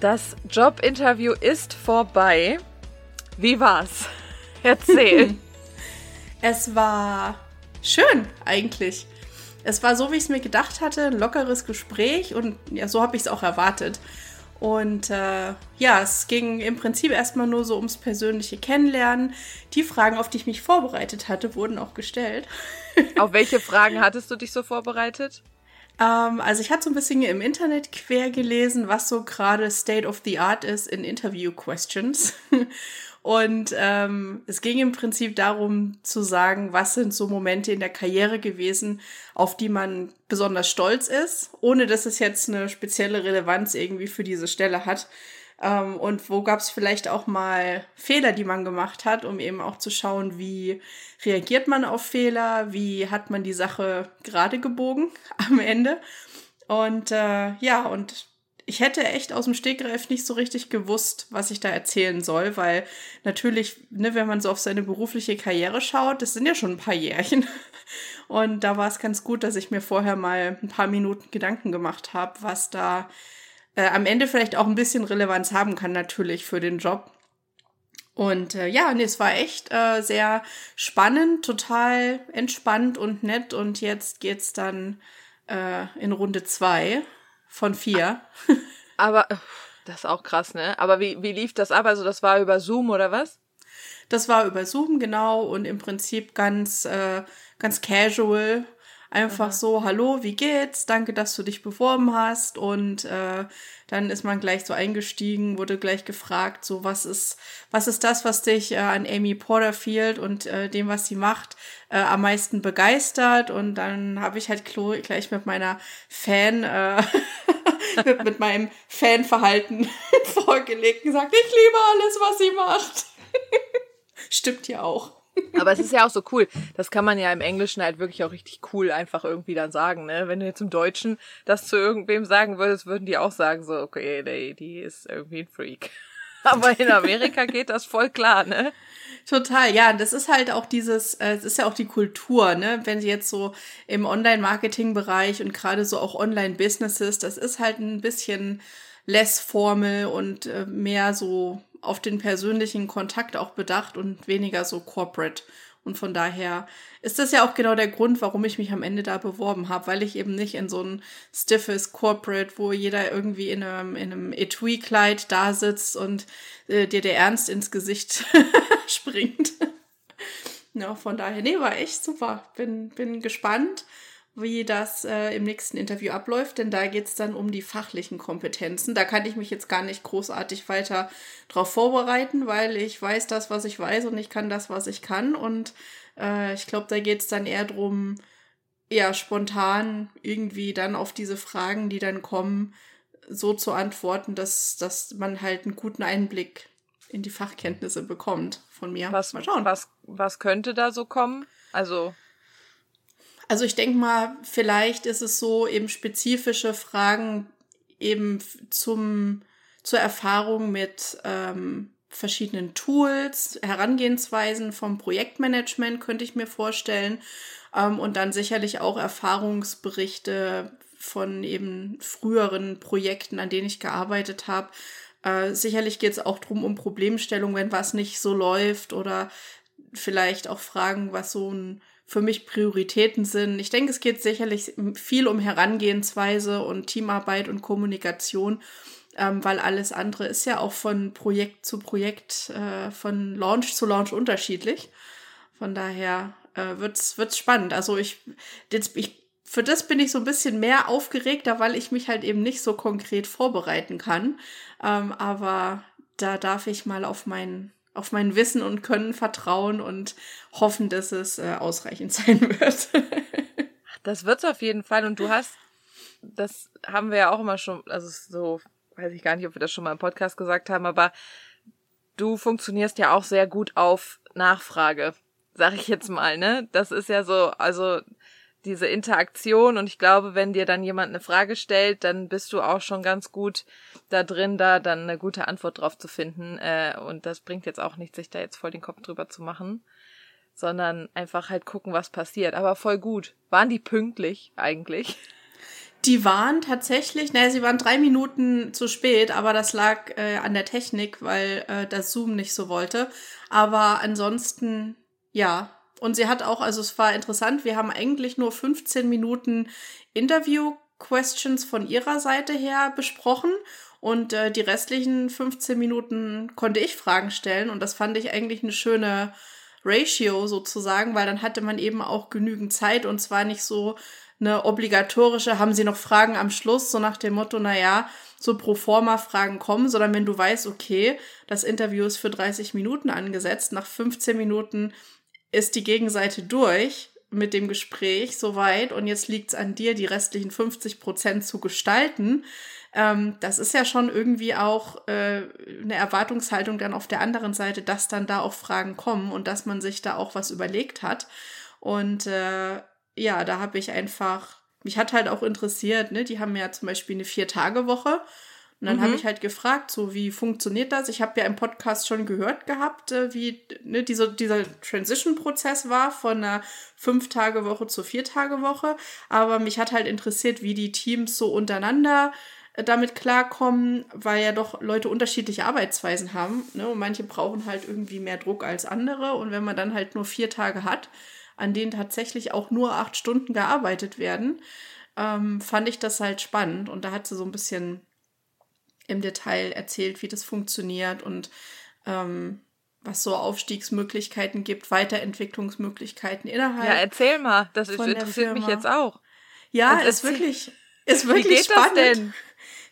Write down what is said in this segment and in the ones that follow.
Das Jobinterview ist vorbei. Wie war's? Erzähl. es war schön eigentlich. Es war so, wie ich es mir gedacht hatte, ein lockeres Gespräch und ja, so habe ich es auch erwartet. Und äh, ja, es ging im Prinzip erstmal nur so ums persönliche Kennenlernen. Die Fragen, auf die ich mich vorbereitet hatte, wurden auch gestellt. Auf welche Fragen hattest du dich so vorbereitet? Ähm, also ich hatte so ein bisschen im Internet quer gelesen, was so gerade State of the Art ist in Interview Questions. Und ähm, es ging im Prinzip darum zu sagen, was sind so Momente in der Karriere gewesen, auf die man besonders stolz ist, ohne dass es jetzt eine spezielle Relevanz irgendwie für diese Stelle hat. Ähm, und wo gab es vielleicht auch mal Fehler, die man gemacht hat, um eben auch zu schauen, wie reagiert man auf Fehler, wie hat man die Sache gerade gebogen am Ende. Und äh, ja, und ich hätte echt aus dem Stegreif nicht so richtig gewusst, was ich da erzählen soll, weil natürlich, ne, wenn man so auf seine berufliche Karriere schaut, das sind ja schon ein paar Jährchen. Und da war es ganz gut, dass ich mir vorher mal ein paar Minuten Gedanken gemacht habe, was da äh, am Ende vielleicht auch ein bisschen Relevanz haben kann, natürlich für den Job. Und äh, ja, nee, es war echt äh, sehr spannend, total entspannt und nett. Und jetzt geht's dann äh, in Runde zwei von vier. Aber das ist auch krass, ne? Aber wie, wie lief das ab? Also das war über Zoom oder was? Das war über Zoom, genau, und im Prinzip ganz, äh, ganz casual. Einfach Aha. so, hallo, wie geht's? Danke, dass du dich beworben hast. Und äh, dann ist man gleich so eingestiegen, wurde gleich gefragt, so was ist, was ist das, was dich äh, an Amy Porterfield und äh, dem, was sie macht, äh, am meisten begeistert? Und dann habe ich halt gleich mit meiner Fan, äh, mit, mit meinem Fanverhalten vorgelegt und gesagt, ich liebe alles, was sie macht. Stimmt ja auch. Aber es ist ja auch so cool. Das kann man ja im Englischen halt wirklich auch richtig cool einfach irgendwie dann sagen, ne? Wenn du jetzt im Deutschen das zu irgendwem sagen würdest, würden die auch sagen so, okay, die, die ist irgendwie ein Freak. Aber in Amerika geht das voll klar, ne? Total, ja, das ist halt auch dieses, äh, es ist ja auch die Kultur, ne? Wenn sie jetzt so im Online-Marketing-Bereich und gerade so auch Online-Businesses, das ist halt ein bisschen less Formel und äh, mehr so auf den persönlichen Kontakt auch bedacht und weniger so corporate. Und von daher ist das ja auch genau der Grund, warum ich mich am Ende da beworben habe, weil ich eben nicht in so ein stiffes Corporate, wo jeder irgendwie in einem, in einem Etui-Kleid da sitzt und äh, dir der Ernst ins Gesicht springt. ja, von daher, nee, war echt super. Bin, bin gespannt wie das äh, im nächsten Interview abläuft, denn da geht es dann um die fachlichen Kompetenzen. Da kann ich mich jetzt gar nicht großartig weiter darauf vorbereiten, weil ich weiß das, was ich weiß und ich kann das, was ich kann. Und äh, ich glaube, da geht es dann eher darum, ja, spontan irgendwie dann auf diese Fragen, die dann kommen, so zu antworten, dass, dass man halt einen guten Einblick in die Fachkenntnisse bekommt von mir. Was, Mal schauen. Was, was könnte da so kommen? Also also ich denke mal, vielleicht ist es so eben spezifische Fragen eben zum, zur Erfahrung mit ähm, verschiedenen Tools, Herangehensweisen vom Projektmanagement könnte ich mir vorstellen. Ähm, und dann sicherlich auch Erfahrungsberichte von eben früheren Projekten, an denen ich gearbeitet habe. Äh, sicherlich geht es auch drum um Problemstellung, wenn was nicht so läuft oder vielleicht auch Fragen, was so ein für mich Prioritäten sind. Ich denke, es geht sicherlich viel um Herangehensweise und Teamarbeit und Kommunikation, ähm, weil alles andere ist ja auch von Projekt zu Projekt, äh, von Launch zu Launch unterschiedlich. Von daher äh, wird's wird's spannend. Also ich, jetzt, ich für das bin ich so ein bisschen mehr aufgeregter, weil ich mich halt eben nicht so konkret vorbereiten kann. Ähm, aber da darf ich mal auf meinen auf mein Wissen und Können vertrauen und hoffen, dass es äh, ausreichend sein wird. das wird's auf jeden Fall. Und du hast, das haben wir ja auch immer schon, also so, weiß ich gar nicht, ob wir das schon mal im Podcast gesagt haben, aber du funktionierst ja auch sehr gut auf Nachfrage, sag ich jetzt mal, ne? Das ist ja so, also diese Interaktion und ich glaube, wenn dir dann jemand eine Frage stellt, dann bist du auch schon ganz gut da drin, da dann eine gute Antwort drauf zu finden. Äh, und das bringt jetzt auch nichts, sich da jetzt voll den Kopf drüber zu machen, sondern einfach halt gucken, was passiert. Aber voll gut. Waren die pünktlich eigentlich? Die waren tatsächlich, naja, sie waren drei Minuten zu spät, aber das lag äh, an der Technik, weil äh, das Zoom nicht so wollte. Aber ansonsten, ja. Und sie hat auch, also es war interessant, wir haben eigentlich nur 15 Minuten Interview-Questions von ihrer Seite her besprochen. Und äh, die restlichen 15 Minuten konnte ich Fragen stellen. Und das fand ich eigentlich eine schöne Ratio sozusagen, weil dann hatte man eben auch genügend Zeit und zwar nicht so eine obligatorische, haben Sie noch Fragen am Schluss, so nach dem Motto, na ja, so pro forma Fragen kommen, sondern wenn du weißt, okay, das Interview ist für 30 Minuten angesetzt, nach 15 Minuten ist die Gegenseite durch mit dem Gespräch soweit und jetzt liegt es an dir, die restlichen 50 Prozent zu gestalten. Ähm, das ist ja schon irgendwie auch äh, eine Erwartungshaltung dann auf der anderen Seite, dass dann da auch Fragen kommen und dass man sich da auch was überlegt hat. Und äh, ja, da habe ich einfach, mich hat halt auch interessiert, ne, die haben ja zum Beispiel eine Vier-Tage-Woche. Und dann mhm. habe ich halt gefragt, so wie funktioniert das? Ich habe ja im Podcast schon gehört gehabt, äh, wie ne, diese, dieser Transition-Prozess war von einer Fünf-Tage-Woche zur Vier-Tage-Woche. Aber mich hat halt interessiert, wie die Teams so untereinander äh, damit klarkommen, weil ja doch Leute unterschiedliche Arbeitsweisen haben. Ne? Und manche brauchen halt irgendwie mehr Druck als andere. Und wenn man dann halt nur vier Tage hat, an denen tatsächlich auch nur acht Stunden gearbeitet werden, ähm, fand ich das halt spannend. Und da hat sie so ein bisschen im Detail erzählt, wie das funktioniert und ähm, was so Aufstiegsmöglichkeiten gibt, Weiterentwicklungsmöglichkeiten innerhalb. Ja, erzähl mal, das ist, interessiert mich jetzt auch. Ja, also ist wirklich, ist wirklich wie geht spannend. Das denn?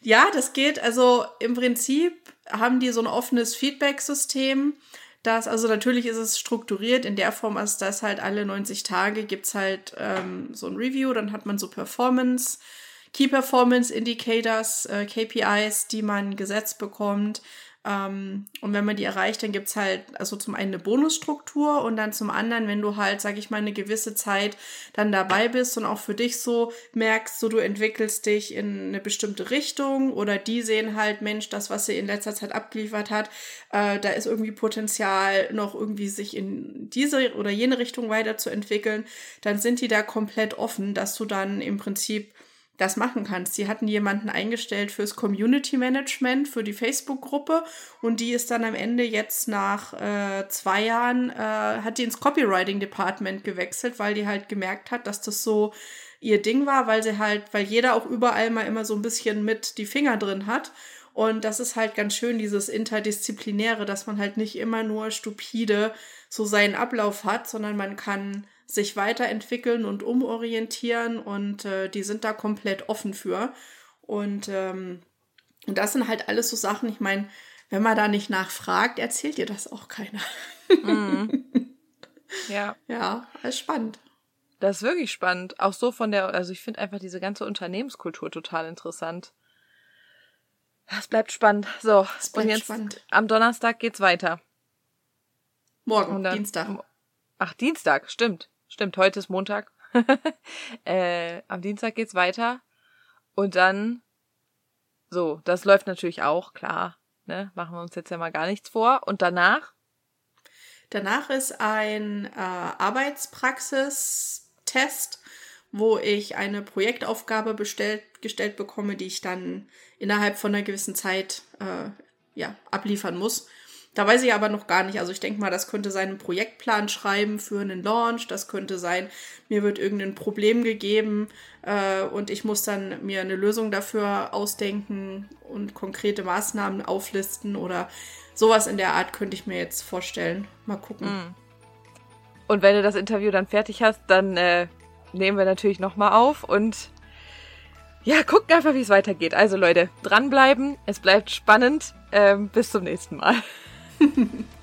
Ja, das geht. Also im Prinzip haben die so ein offenes Feedback-System das, also natürlich ist es strukturiert in der Form, als dass halt alle 90 Tage gibt es halt ähm, so ein Review, dann hat man so Performance, Key Performance Indicators, äh, KPIs, die man gesetzt bekommt. Ähm, und wenn man die erreicht, dann gibt's halt also zum einen eine Bonusstruktur und dann zum anderen, wenn du halt, sag ich mal, eine gewisse Zeit dann dabei bist und auch für dich so merkst, so du entwickelst dich in eine bestimmte Richtung oder die sehen halt, Mensch, das, was sie in letzter Zeit abgeliefert hat, äh, da ist irgendwie Potenzial, noch irgendwie sich in diese oder jene Richtung weiterzuentwickeln, dann sind die da komplett offen, dass du dann im Prinzip das machen kannst. Sie hatten jemanden eingestellt fürs Community Management, für die Facebook-Gruppe und die ist dann am Ende jetzt nach äh, zwei Jahren, äh, hat die ins Copywriting Department gewechselt, weil die halt gemerkt hat, dass das so ihr Ding war, weil sie halt, weil jeder auch überall mal immer so ein bisschen mit die Finger drin hat. Und das ist halt ganz schön, dieses Interdisziplinäre, dass man halt nicht immer nur stupide so seinen Ablauf hat, sondern man kann sich weiterentwickeln und umorientieren und äh, die sind da komplett offen für. Und, ähm, und das sind halt alles so Sachen, ich meine, wenn man da nicht nachfragt, erzählt dir das auch keiner. Mhm. Ja. Ja, ist spannend. Das ist wirklich spannend. Auch so von der, also ich finde einfach diese ganze Unternehmenskultur total interessant. Es bleibt spannend. So, bleibt und jetzt spannend. am Donnerstag geht's weiter. Morgen, dann, Dienstag. Ach, Dienstag, stimmt. Stimmt, heute ist Montag. äh, am Dienstag geht's weiter. Und dann, so, das läuft natürlich auch, klar. Ne? Machen wir uns jetzt ja mal gar nichts vor. Und danach? Danach ist ein äh, Arbeitspraxistest, wo ich eine Projektaufgabe bestellt, gestellt bekomme, die ich dann innerhalb von einer gewissen Zeit äh, ja, abliefern muss. Da weiß ich aber noch gar nicht. Also ich denke mal, das könnte sein ein Projektplan schreiben für einen Launch. Das könnte sein, mir wird irgendein Problem gegeben äh, und ich muss dann mir eine Lösung dafür ausdenken und konkrete Maßnahmen auflisten oder sowas in der Art könnte ich mir jetzt vorstellen. Mal gucken. Mhm. Und wenn du das Interview dann fertig hast, dann äh, nehmen wir natürlich nochmal auf und ja, gucken einfach, wie es weitergeht. Also Leute, dranbleiben. Es bleibt spannend. Ähm, bis zum nächsten Mal.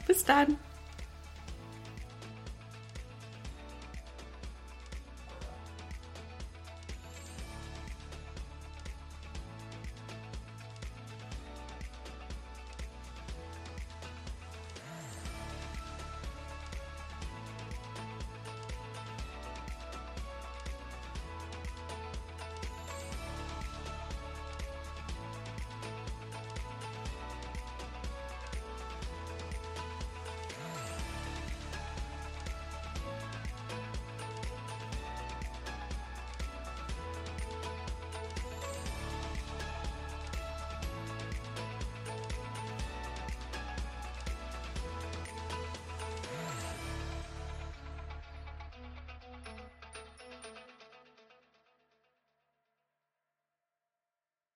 Bis dann.